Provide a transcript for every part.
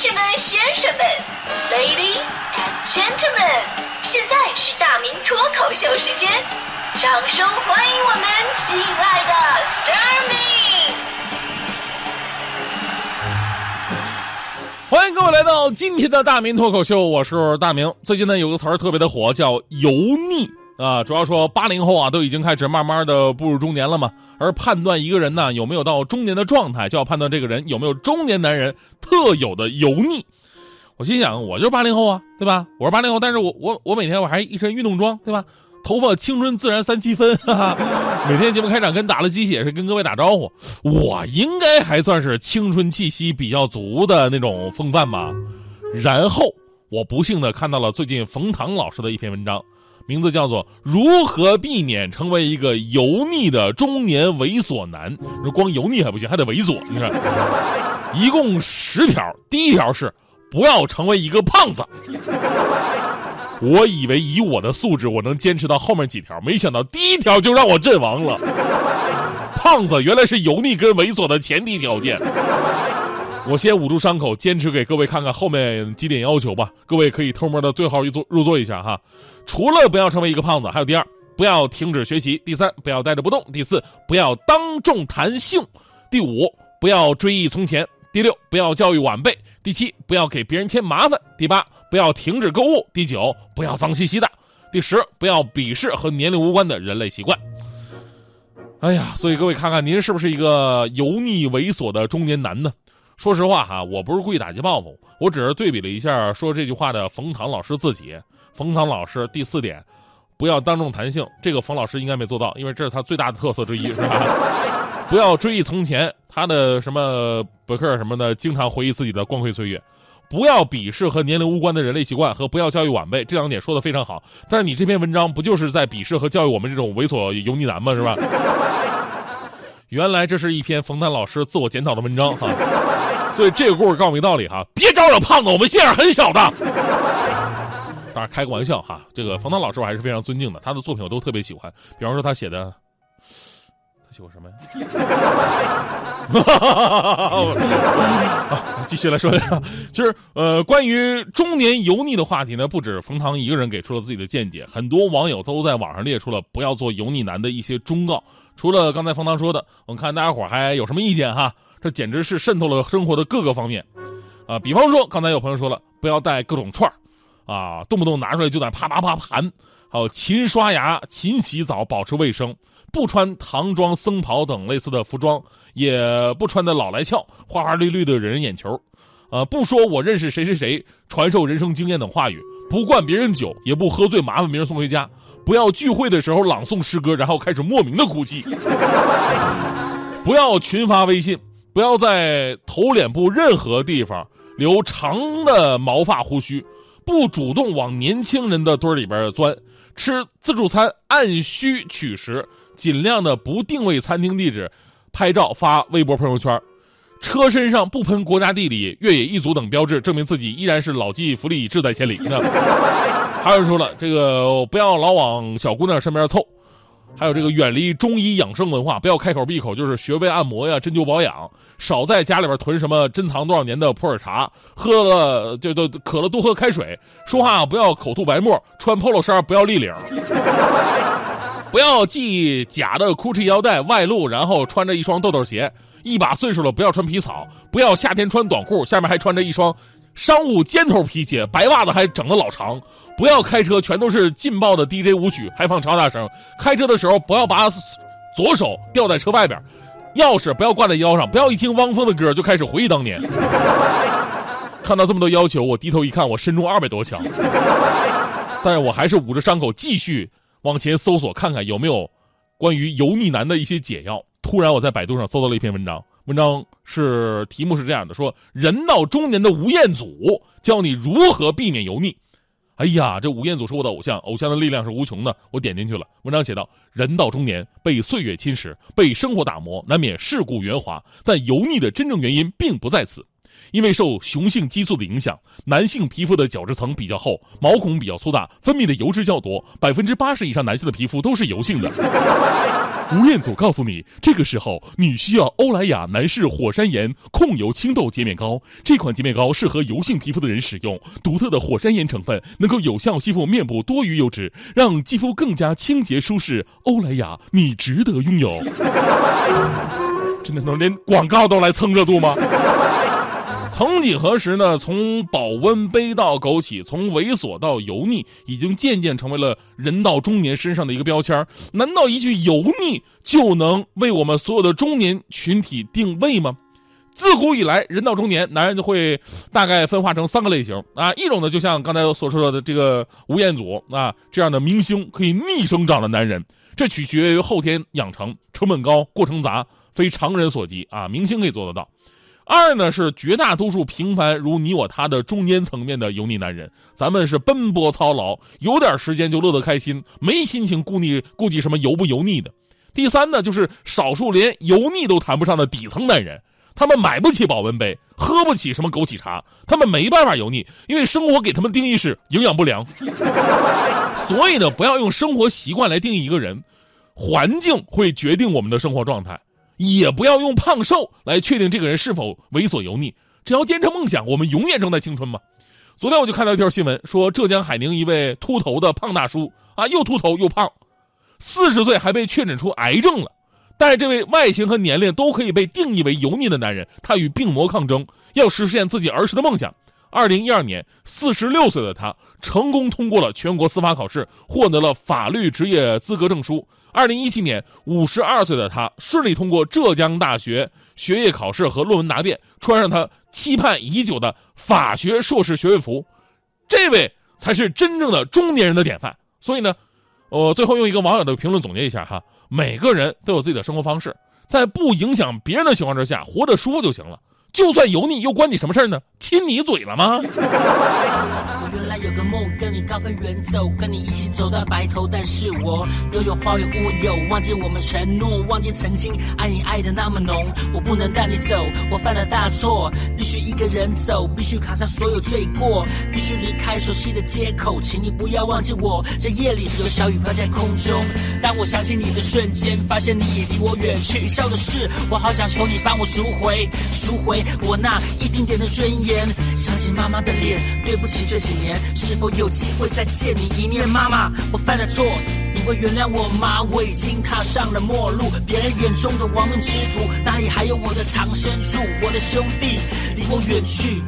士们、先生们，Ladies and Gentlemen，现在是大明脱口秀时间，掌声欢迎我们亲爱的 Starmy！欢迎各位来到今天的大明脱口秀，我是大明。最近呢，有个词儿特别的火，叫油腻啊。主要说八零后啊，都已经开始慢慢的步入中年了嘛。而判断一个人呢有没有到中年的状态，就要判断这个人有没有中年男人特有的油腻。我心想，我就是八零后啊，对吧？我是八零后，但是我我我每天我还一身运动装，对吧？头发青春自然三七分，哈哈。每天节目开场跟打了鸡血似的跟各位打招呼，我应该还算是青春气息比较足的那种风范吧。然后我不幸的看到了最近冯唐老师的一篇文章，名字叫做《如何避免成为一个油腻的中年猥琐男》。光油腻还不行，还得猥琐，你看，一共十条，第一条是不要成为一个胖子。我以为以我的素质，我能坚持到后面几条，没想到第一条就让我阵亡了。胖子原来是油腻跟猥琐的前提条件。我先捂住伤口，坚持给各位看看后面几点要求吧。各位可以偷摸的对号入座入座一下哈。除了不要成为一个胖子，还有第二，不要停止学习；第三，不要呆着不动；第四，不要当众谈性；第五，不要追忆从前。第六，不要教育晚辈；第七，不要给别人添麻烦；第八，不要停止购物；第九，不要脏兮兮的；第十，不要鄙视和年龄无关的人类习惯。哎呀，所以各位看看，您是不是一个油腻猥琐的中年男呢？说实话哈，我不是故意打击报复，我只是对比了一下说这句话的冯唐老师自己。冯唐老师第四点，不要当众谈性，这个冯老师应该没做到，因为这是他最大的特色之一，是吧？不要追忆从前，他的什么博客什么的，经常回忆自己的光辉岁月。不要鄙视和年龄无关的人类习惯，和不要教育晚辈，这两点说的非常好。但是你这篇文章不就是在鄙视和教育我们这种猥琐油腻男吗？是吧？原来这是一篇冯唐老师自我检讨的文章哈。所以这个故事告诉我们道理哈，别招惹胖子，我们心眼很小的。当然开个玩笑哈，这个冯唐老师我还是非常尊敬的，他的作品我都特别喜欢。比方说他写的。他喜欢什么呀？啊 继续来说一下，就是呃，关于中年油腻的话题呢，不止冯唐一个人给出了自己的见解，很多网友都在网上列出了不要做油腻男的一些忠告。除了刚才冯唐说的，我们看大家伙还有什么意见哈？这简直是渗透了生活的各个方面啊！比方说，刚才有朋友说了，不要带各种串儿啊，动不动拿出来就在啪啪啪盘。还有勤刷牙、勤洗澡，保持卫生；不穿唐装、僧袍等类似的服装，也不穿的老来俏、花花绿绿的惹人眼球。呃，不说我认识谁谁谁，传授人生经验等话语；不灌别人酒，也不喝醉麻烦别人送回家；不要聚会的时候朗诵诗歌，然后开始莫名的哭泣；不要群发微信；不要在头脸部任何地方留长的毛发胡须；不主动往年轻人的堆里边钻。吃自助餐按需取食，尽量的不定位餐厅地址，拍照发微博朋友圈。车身上不喷国家地理、越野一族等标志，证明自己依然是老骥伏枥，志在千里。还有人说了，这个不要老往小姑娘身边凑。还有这个远离中医养生文化，不要开口闭口就是穴位按摩呀、针灸保养，少在家里边囤什么珍藏多少年的普洱茶，喝了就都渴了多喝开水，说话不要口吐白沫，穿 polo 衫不要立领，不要系假的 GUCCI 腰带外露，然后穿着一双豆豆鞋，一把岁数了不要穿皮草，不要夏天穿短裤，下面还穿着一双。商务尖头皮鞋，白袜子还整的老长，不要开车，全都是劲爆的 DJ 舞曲，还放超大声。开车的时候不要把左手吊在车外边，钥匙不要挂在腰上，不要一听汪峰的歌就开始回忆当年。看到这么多要求，我低头一看，我身中二百多枪，但是我还是捂着伤口继续往前搜索，看看有没有关于油腻男的一些解药。突然，我在百度上搜到了一篇文章。文章是题目是。这样的：说人到中年的吴彦祖教你如何避免油腻。哎呀，这吴彦祖是。我的偶像，偶像的力量是。无穷的。我点进去了，文章写道：人到中年，被岁月侵蚀，被生活打磨，难免世故圆滑。但油腻的真正原因并不在此。因为受雄性激素的影响，男性皮肤的角质层比较厚，毛孔比较粗大，分泌的油脂较多，百分之八十以上男性的皮肤都是。油性的。吴彦祖告诉你，这个时候你需要欧莱雅男士火山岩控油清痘洁面膏。这款洁面膏适合油性皮肤的人使用，独特的火山岩成分能够有效吸附面部多余油脂，让肌肤更加清洁舒适。欧莱雅，你值得拥有。真的能连广告都来蹭热度吗？曾几何时呢？从保温杯到枸杞，从猥琐到油腻，已经渐渐成为了人到中年身上的一个标签难道一句油腻就能为我们所有的中年群体定位吗？自古以来，人到中年，男人就会大概分化成三个类型啊。一种呢，就像刚才所说的这个吴彦祖啊这样的明星，可以逆生长的男人，这取决于后天养成，成本高，过程杂，非常人所及啊。明星可以做得到。二呢是绝大多数平凡如你我他的中间层面的油腻男人，咱们是奔波操劳，有点时间就乐得开心，没心情顾腻顾及什么油不油腻的。第三呢就是少数连油腻都谈不上的底层男人，他们买不起保温杯，喝不起什么枸杞茶，他们没办法油腻，因为生活给他们定义是营养不良。所以呢，不要用生活习惯来定义一个人，环境会决定我们的生活状态。也不要用胖瘦来确定这个人是否猥琐油腻，只要坚持梦想，我们永远正在青春嘛。昨天我就看到一条新闻，说浙江海宁一位秃头的胖大叔啊，又秃头又胖，四十岁还被确诊出癌症了。但这位外形和年龄都可以被定义为油腻的男人，他与病魔抗争，要实现自己儿时的梦想。二零一二年，四十六岁的他成功通过了全国司法考试，获得了法律职业资格证书。二零一七年，五十二岁的他顺利通过浙江大学学业考试和论文答辩，穿上他期盼已久的法学硕士学位服。这位才是真正的中年人的典范。所以呢，我最后用一个网友的评论总结一下哈：每个人都有自己的生活方式，在不影响别人的情况之下，活得舒服就行了。就算油腻，又关你什么事儿呢？亲你嘴了吗？原来有个梦，跟你高飞远走，跟你一起走到白头。但是我又有花有乌有，忘记我们承诺，忘记曾经爱你爱的那么浓。我不能带你走，我犯了大错，必须一个人走，必须扛下所有罪过，必须离开熟悉的街口。请你不要忘记我，这夜里有小雨飘在空中。当我想起你的瞬间，发现你已离我远去。笑的是，我好想求你帮我赎回，赎回我那一丁点的尊严。想起妈妈的脸，对不起这几年。是否有机会再见你一面，妈妈？我犯了错，你会原谅我吗？我已经踏上了末路，别人眼中的亡命之徒，哪里还有我的藏身处？我的兄弟离我远去，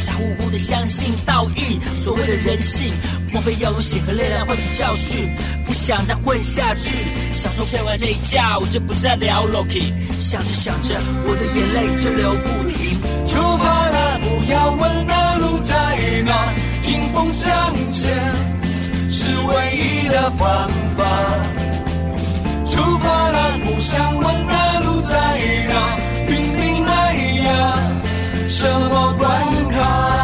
傻乎乎的相信道义，所谓的人性，莫非要用血和泪来换取教训？不想再混下去，想说睡完这一觉，我就不再聊 Loki。想着想着，我的眼泪就流不停。出发了，不要问那路在哪。迎风向前是唯一的方法。出发了，不想问那路在哪，拼命迈呀，什么关 heart.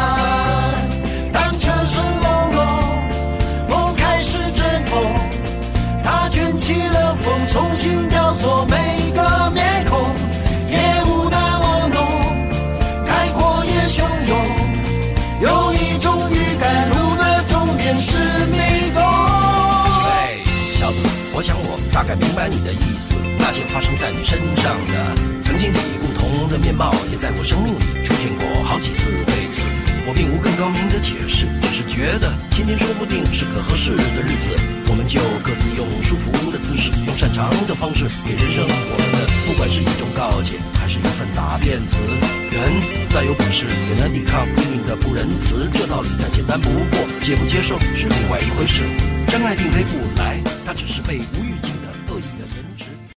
概明白你的意思。那些发生在你身上的，曾经以不同的面貌，也在我生命里出现过好几次。对此，我并无更高明的解释，只是觉得今天说不定是个合适的日子，我们就各自用舒服的姿势，用擅长的方式，给人生我们的，不管是一种告诫，还是一份答辩词。人再有本事，也难抵抗命运的不仁慈。这道理再简单不过，接不接受是另外一回事。真爱并非不来，它只是被无。